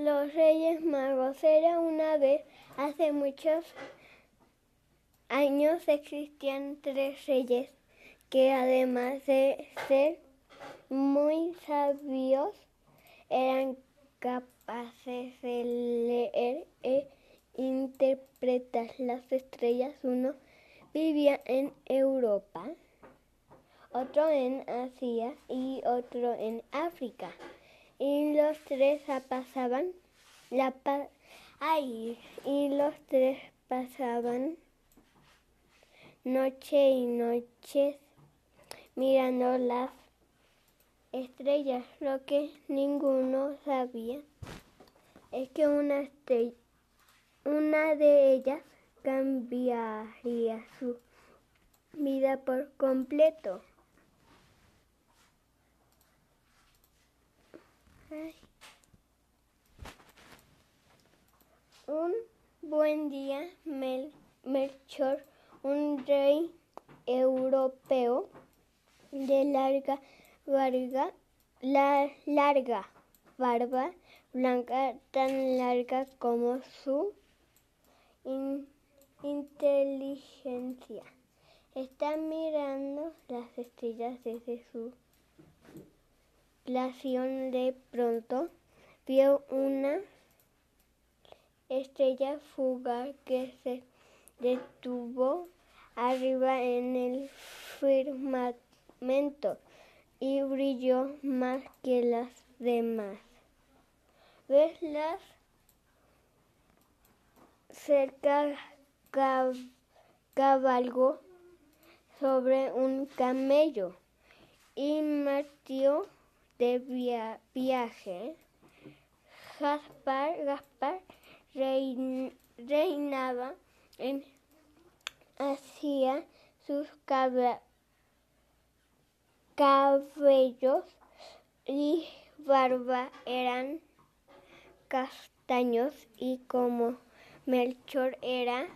Los Reyes Magos era una vez, hace muchos años existían tres reyes que además de ser muy sabios eran capaces de leer e interpretar las estrellas. Uno vivía en Europa, otro en Asia y otro en África. Y los tres pasaban la pa Ay, y los tres pasaban noche y noches mirando las estrellas. Lo que ninguno sabía es que una, estrella, una de ellas cambiaría su vida por completo. Un buen día, Mel Melchor, un rey europeo de larga barba, la, larga barba blanca, tan larga como su in, inteligencia. Está mirando las estrellas desde su glación. De pronto vio una estrella fugaz que se detuvo arriba en el firmamento y brilló más que las demás. ¿Ves las cerca cab cabalgó sobre un camello y martió de via viaje. Gaspar, Gaspar rein, reinaba en Asia sus cabellos y barba eran castaños y como Melchor era